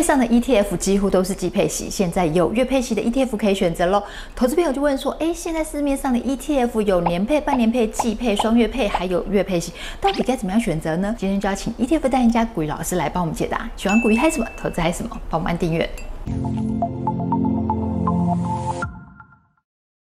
面上的 ETF 几乎都是季配息，现在有月配息的 ETF 可以选择喽。投资朋友就问说，哎，现在市面上的 ETF 有年配、半年配、季配、双月配，还有月配息，到底该怎么样选择呢？今天就要请 ETF 代言家股鱼老师来帮我们解答。喜欢股鱼嗨什么？投资嗨什么？帮我们按订阅。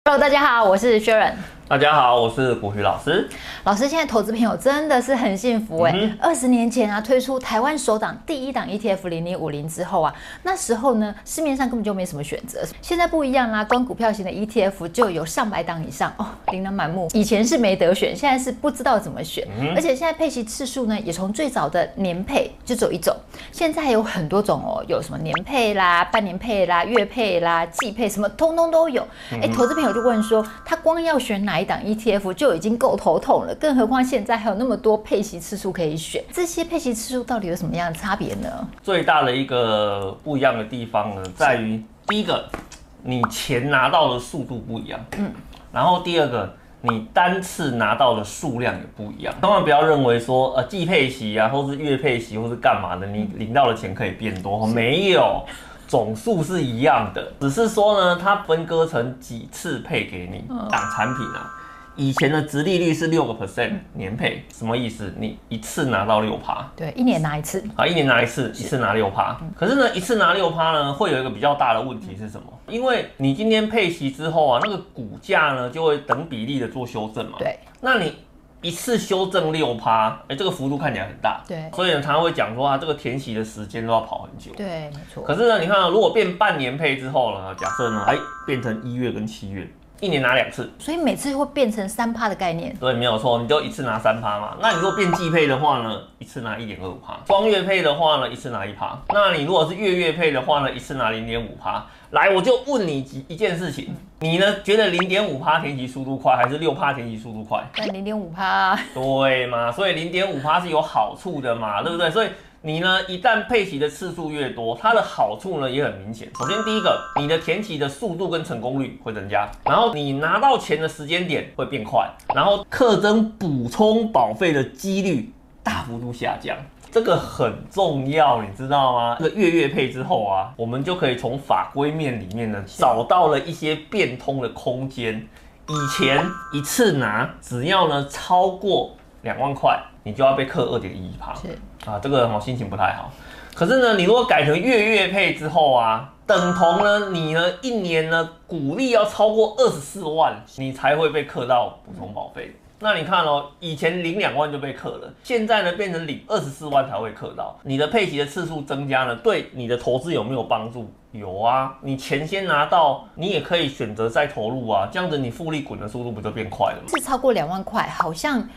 Hello，大家好，我是 Sharon。大家好，我是古徐老师。老师，现在投资朋友真的是很幸福哎、欸！二十、嗯、年前啊，推出台湾首档第一档 ETF 零零五零之后啊，那时候呢，市面上根本就没什么选择。现在不一样啦，光股票型的 ETF 就有上百档以上哦，琳琅满目。以前是没得选，现在是不知道怎么选。嗯、而且现在配息次数呢，也从最早的年配就走一走，现在还有很多种哦，有什么年配啦、半年配啦、月配啦、季配，什么通通都有。哎、欸，投资朋友就问说，他光要选哪一档 ETF 就已经够头痛了，更何况。现在还有那么多配息次数可以选，这些配息次数到底有什么样的差别呢？最大的一个不一样的地方呢，在于第一个，你钱拿到的速度不一样，嗯，然后第二个，你单次拿到的数量也不一样。千万不要认为说，呃，季配息啊，或是月配息，或是干嘛的，你领到的钱可以变多，没有，总数是一样的，只是说呢，它分割成几次配给你档产品啊。以前的直利率是六个 percent 年配，什么意思？你一次拿到六趴，对，一年拿一次啊，一年拿一次，一次拿六趴。嗯、可是呢，一次拿六趴呢，会有一个比较大的问题是什么？因为你今天配息之后啊，那个股价呢就会等比例的做修正嘛。对，那你一次修正六趴，哎、欸，这个幅度看起来很大。对，所以呢，他会讲说啊，这个填息的时间都要跑很久。对，没错。可是呢，你看啊，如果变半年配之后呢，假设呢，哎，变成一月跟七月。一年拿两次，所以每次会变成三趴的概念。对，没有错，你就一次拿三趴嘛。那你如果变季配的话呢，一次拿一点二五趴。双月配的话呢，一次拿一趴。那你如果是月月配的话呢，一次拿零点五趴。来，我就问你几一件事情，你呢觉得零点五趴填息速度快，还是六趴填息速度快？那零点五趴。对嘛，所以零点五趴是有好处的嘛，对不对？所以。你呢，一旦配息的次数越多，它的好处呢也很明显。首先，第一个，你的填息的速度跟成功率会增加，然后你拿到钱的时间点会变快，然后课征补充保费的几率大幅度下降，这个很重要，你知道吗？这个月月配之后啊，我们就可以从法规面里面呢找到了一些变通的空间。以前一次拿，只要呢超过两万块，你就要被克二点一趴。啊，这个我心情不太好。可是呢，你如果改成月月配之后啊，等同呢，你呢一年呢股利要超过二十四万，你才会被克到补充保费。那你看哦，以前领两万就被克了，现在呢变成领二十四万才会克到。你的配息的次数增加了，对你的投资有没有帮助？有啊，你钱先拿到，你也可以选择再投入啊，这样子你复利滚的速度不就变快了吗？是超过两万块，好像。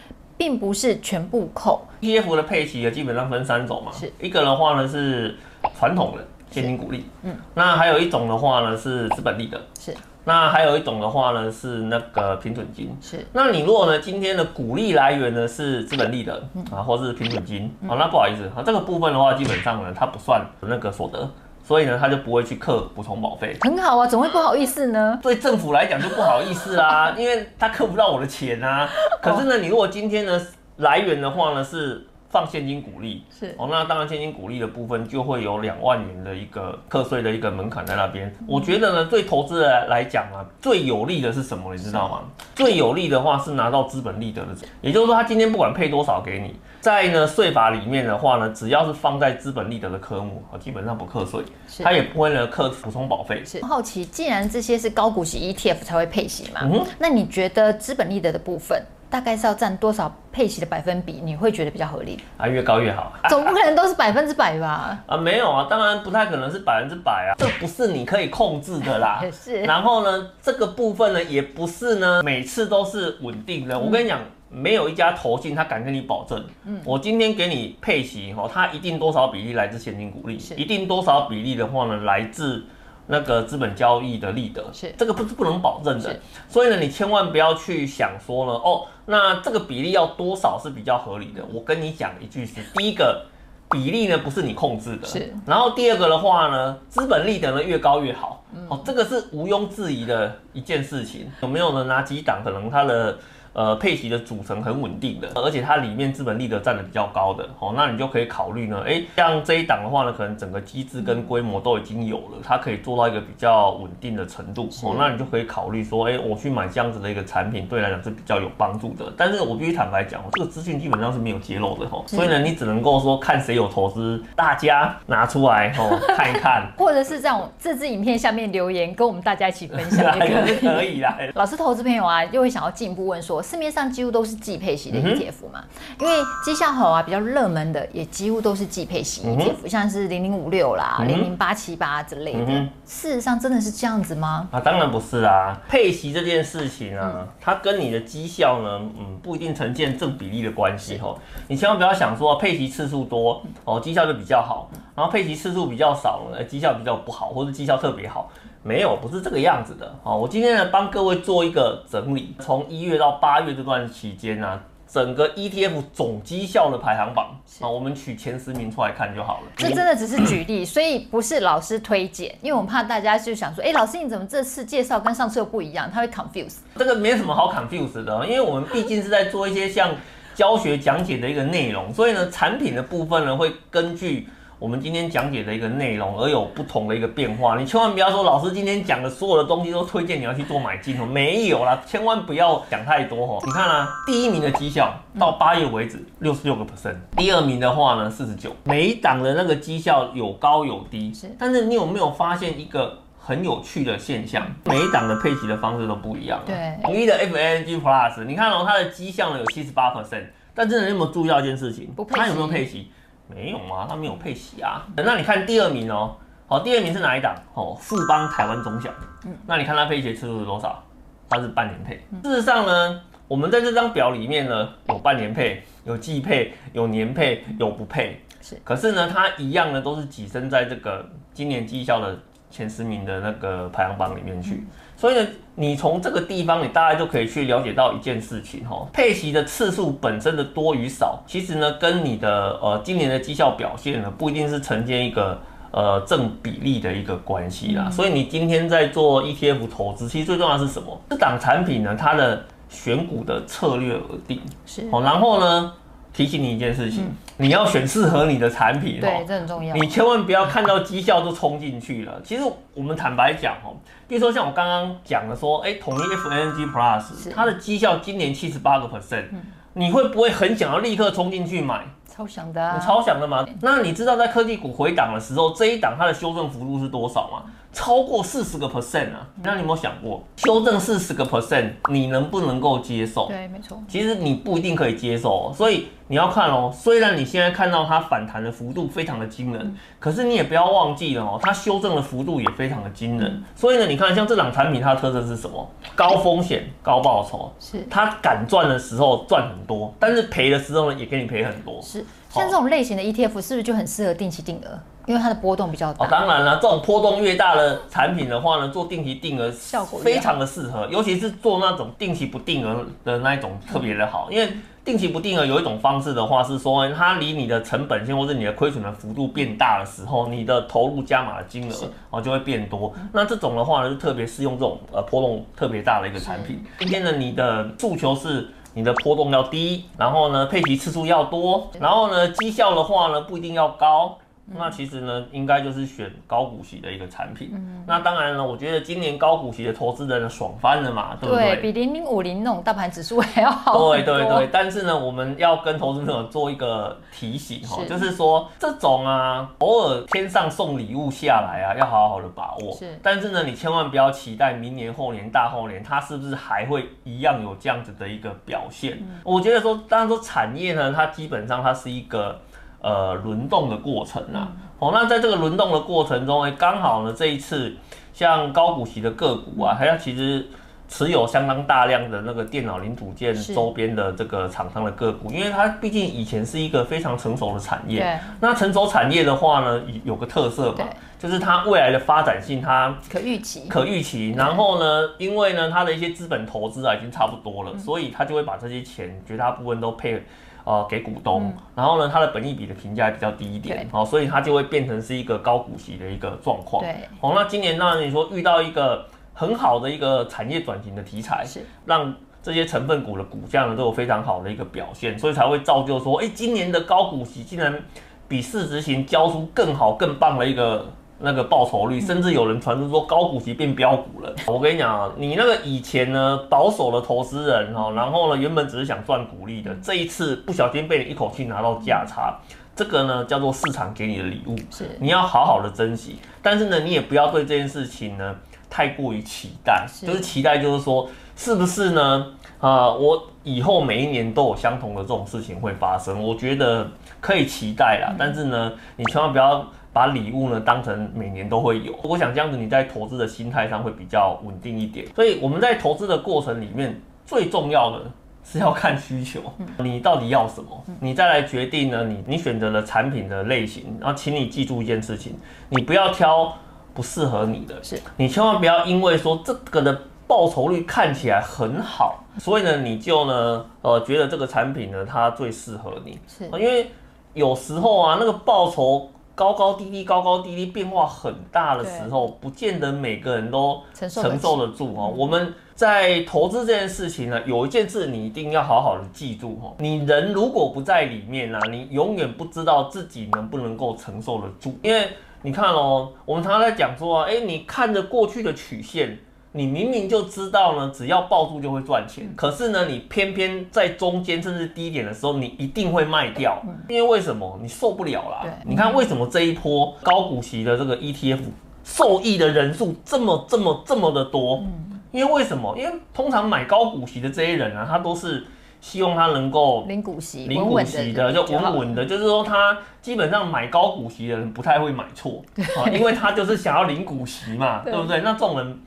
并不是全部扣，ETF 的配息基本上分三种嘛，是。一个的话呢是传统的现金股利，嗯，那还有一种的话呢是资本利得，是，那还有一种的话呢是那个平准金，是，那你如果呢今天的股利来源呢是资本利得啊，或是平准金，好，那不好意思啊，这个部分的话基本上呢它不算那个所得。所以呢，他就不会去克补充保费，很好啊，怎么会不好意思呢？对政府来讲就不好意思啊，因为他克不到我的钱啊。可是呢，你如果今天呢来源的话呢是。放现金股利是哦，那当然现金股利的部分就会有两万元的一个课税的一个门槛在那边。嗯、我觉得呢，对投资人来讲啊，最有利的是什么？你知道吗？最有利的话是拿到资本利得的，也就是说，他今天不管配多少给你，在呢税法里面的话呢，只要是放在资本利得的科目，基本上不课税，是他也不会呢课补充保费。是好奇，既然这些是高股息 ETF 才会配息嘛，嗯、那你觉得资本利得的部分？大概是要占多少配息的百分比？你会觉得比较合理啊？越高越好，总不可能都是百分之百吧？啊，没有啊，当然不太可能是百分之百啊，这不是你可以控制的啦。是。然后呢，这个部分呢，也不是呢，每次都是稳定的。我跟你讲，没有一家投信他敢跟你保证，嗯，我今天给你配息哈，它一定多少比例来自现金股利，一定多少比例的话呢，来自。那个资本交易的利得是这个不是不能保证的，所以呢，你千万不要去想说呢，哦，那这个比例要多少是比较合理的。我跟你讲一句是，第一个比例呢不是你控制的，是。然后第二个的话呢，资本利得呢越高越好，嗯、哦，这个是毋庸置疑的一件事情。有没有呢？哪几档可能它的呃配息的组成很稳定的，而且它里面资本利得占的比较高的，哦，那你就可以考虑呢，哎，像这一档的话呢，可能整个机制跟规模都已经有了，它可以做到一个比较稳定的程度，哦，那你就可以考虑说，哎，我去买这样子的一个产品，对来讲是比较有帮助的。但是我必须坦白讲，这个资讯基本上是没有揭露的，哈，所以呢，你只能够说看谁有投资，大家拿出来哦 看一看，或者是在我这支影片下面留言，跟我们大家一起分享也可以，可以啦。老师投资朋友啊，又会想要进一步问说，市面上几乎都是季配型的 ETF 嘛？因为绩效好啊，比较热门的也几乎都是季配型 ETF，像是零零五六啦、零零八七八之类的。事实上真的是这样子吗？啊，当然不是啊。配息这件事情啊，它跟你的绩效呢，嗯，不一定呈现正比例的关系哦。你千万不要想说配息次数多哦，绩效就比较好，然后配息次数比较少呢，绩效比较不好，或者绩效特别好。没有，不是这个样子的。好，我今天呢帮各位做一个整理，从一月到八月这段期间呢、啊，整个 ETF 总绩效的排行榜啊，我们取前十名出来看就好了。这真的只是举例，所以不是老师推荐，因为我怕大家就想说，哎，老师你怎么这次介绍跟上次又不一样？他会 confuse。这个没什么好 confuse 的，因为我们毕竟是在做一些像教学讲解的一个内容，所以呢，产品的部分呢会根据。我们今天讲解的一个内容，而有不同的一个变化。你千万不要说老师今天讲的所有的东西都推荐你要去做买进哦，没有啦，千万不要讲太多哦。你看啊，第一名的绩效到八月为止六十六个 percent，第二名的话呢四十九，每一档的那个绩效有高有低，是。但是你有没有发现一个很有趣的现象？每一档的配齐的方式都不一样。对，统一的 FANG Plus，你看哦，它的绩效呢有七十八 percent，但真的有没有注意到一件事情？它有没有配息？没有啊，他没有配息啊。那你看第二名哦，好，第二名是哪一档？哦，富邦台湾中小。嗯，那你看他配息次数是多少？他是半年配。事实上呢，我们在这张表里面呢，有半年配，有季配，有年配，有不配。是，可是呢，它一样呢，都是跻身在这个今年绩效的前十名的那个排行榜里面去。所以呢，你从这个地方，你大概就可以去了解到一件事情哈，配息的次数本身的多与少，其实呢，跟你的呃今年的绩效表现呢，不一定是呈现一个呃正比例的一个关系啦。所以你今天在做 ETF 投资，其实最重要的是什么？这档产品呢，它的选股的策略而定。是。好，然后呢，提醒你一件事情，嗯、你要选适合你的产品。对，这很重要。你千万不要看到绩效就冲进去了。其实我们坦白讲哦，比如说像我刚刚讲的说，哎，统一 FANG Plus，它的绩效今年七十八个 percent，你会不会很想要立刻冲进去买？超想的、啊，你超想的吗？那你知道在科技股回档的时候，这一档它的修正幅度是多少吗？超过四十个 percent 啊！那你有没有想过，修正四十个 percent，你能不能够接受？对，没错。其实你不一定可以接受，所以你要看哦。虽然你现在看到它反弹的幅度非常的惊人，可是你也不要忘记了哦，它修正的幅度也非常的惊人。所以呢，你看像这档产品，它的特色是什么？高风险高报酬。是。它敢赚的时候赚很多，但是赔的时候呢，也给你赔很多。是。像这种类型的 ETF 是不是就很适合定期定额？因为它的波动比较大。哦，当然了，这种波动越大的产品的话呢，做定期定额效果非常的适合，尤其是做那种定期不定额的那一种特别的好。因为定期不定额有一种方式的话是说，它离你的成本线或者你的亏损的幅度变大的时候，你的投入加码的金额哦就会变多。那这种的话呢，就特别适用这种呃波动特别大的一个产品。今天呢，你的诉求是。你的波动要低，然后呢，配齐次数要多，然后呢，绩效的话呢，不一定要高。那其实呢，应该就是选高股息的一个产品。嗯，那当然了，我觉得今年高股息的投资人爽翻了嘛，对不对？对，比零零五零那种大盘指数还要好。对对对，但是呢，我们要跟投资朋友做一个提醒哈，是就是说这种啊，偶尔天上送礼物下来啊，要好好的把握。是，但是呢，你千万不要期待明年、后年、大后年，它是不是还会一样有这样子的一个表现？嗯，我觉得说，当然说产业呢，它基本上它是一个。呃，轮动的过程啊，哦，那在这个轮动的过程中，哎，刚好呢，这一次像高股息的个股啊，还有其实持有相当大量的那个电脑零组件周边的这个厂商的个股，因为它毕竟以前是一个非常成熟的产业。对。那成熟产业的话呢，有个特色嘛，就是它未来的发展性它可预期，可预期。然后呢，因为呢，它的一些资本投资啊已经差不多了，所以它就会把这些钱绝大部分都配。呃，给股东，嗯、然后呢，它的本益比的评价比较低一点，好、哦，所以它就会变成是一个高股息的一个状况。对，好、哦，那今年当然你说遇到一个很好的一个产业转型的题材，是。让这些成分股的股价呢都有非常好的一个表现，所以才会造就说，哎，今年的高股息竟然比市值型交出更好、更棒的一个那个报酬率，甚至有人传出说高股息变标股了。我跟你讲啊，你那个以前呢保守的投资人哈，然后呢原本只是想赚股利的，这一次不小心被你一口气拿到价差，这个呢叫做市场给你的礼物，是你要好好的珍惜。但是呢，你也不要对这件事情呢太过于期待，就是期待就是说。是不是呢？啊、呃，我以后每一年都有相同的这种事情会发生，我觉得可以期待啦。但是呢，你千万不要把礼物呢当成每年都会有。我想这样子你在投资的心态上会比较稳定一点。所以我们在投资的过程里面，最重要的是要看需求，你到底要什么，你再来决定呢。你你选择了产品的类型，然后请你记住一件事情，你不要挑不适合你的，是你千万不要因为说这个的。报酬率看起来很好，所以呢，你就呢，呃，觉得这个产品呢，它最适合你。是，因为有时候啊，那个报酬高高低低、高高低低变化很大的时候，不见得每个人都承受得住哦。我们在投资这件事情呢，有一件事你一定要好好的记住哦，你人如果不在里面啊，你永远不知道自己能不能够承受得住。因为你看哦，我们常常在讲说啊，哎，你看着过去的曲线。你明明就知道呢，只要抱住就会赚钱，可是呢，你偏偏在中间甚至低点的时候，你一定会卖掉，因为为什么？你受不了啦。你看为什么这一波高股息的这个 ETF 受益的人数这么这么这么的多？因为为什么？因为通常买高股息的这些人啊，他都是希望他能够领股息，领股息的就稳稳的，就是说他基本上买高股息的人不太会买错啊，因为他就是想要领股息嘛，对不对？那这种人。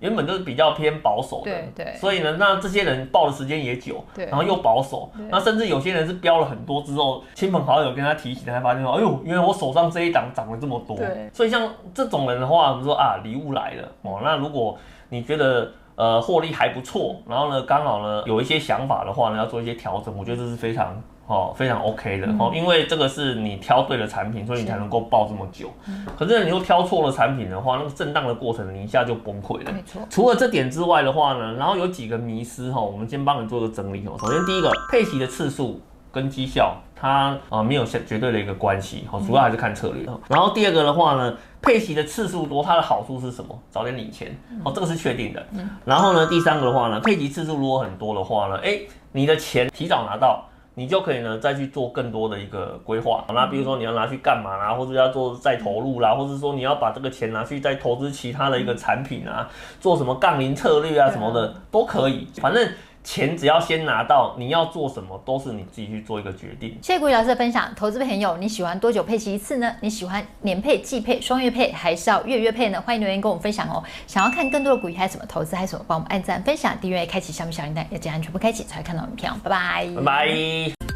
原本就是比较偏保守的，对对，所以呢，那这些人报的时间也久，对，然后又保守，那甚至有些人是标了很多之后，亲朋好友跟他提醒，才发现说，哎呦，原来我手上这一档涨了这么多，对，所以像这种人的话，我们说啊，礼物来了哦，那如果你觉得呃获利还不错，然后呢，刚好呢有一些想法的话呢，要做一些调整，我觉得这是非常。哦，非常 OK 的哦，因为这个是你挑对了产品，所以你才能够抱这么久。可是你又挑错了产品的话，那个震荡的过程，你一下就崩溃了。没错。除了这点之外的话呢，然后有几个迷思哈，我们先帮你做个整理哦。首先第一个，配息的次数跟绩效，它啊没有绝对的一个关系，好，主要还是看策略。然后第二个的话呢，配息的次数多，它的好处是什么？早点领钱，哦，这个是确定的。然后呢，第三个的话呢，配息次数如果很多的话呢，哎，你的钱提早拿到。你就可以呢，再去做更多的一个规划。那比如说你要拿去干嘛啦，或者要做再投入啦，或者说你要把这个钱拿去再投资其他的一个产品啊，做什么杠铃策略啊什么的都可以，反正。钱只要先拿到，你要做什么都是你自己去做一个决定。谢谢股鱼老师的分享，投资朋友，你喜欢多久配息一次呢？你喜欢年配、季配、双月配，还是要月月配呢？欢迎留言跟我们分享哦。想要看更多的股票还有什么投资还有什么，帮我们按赞、分享、订阅、开启小米小铃铛，要记得全部开启才会看到影片。拜拜，拜拜。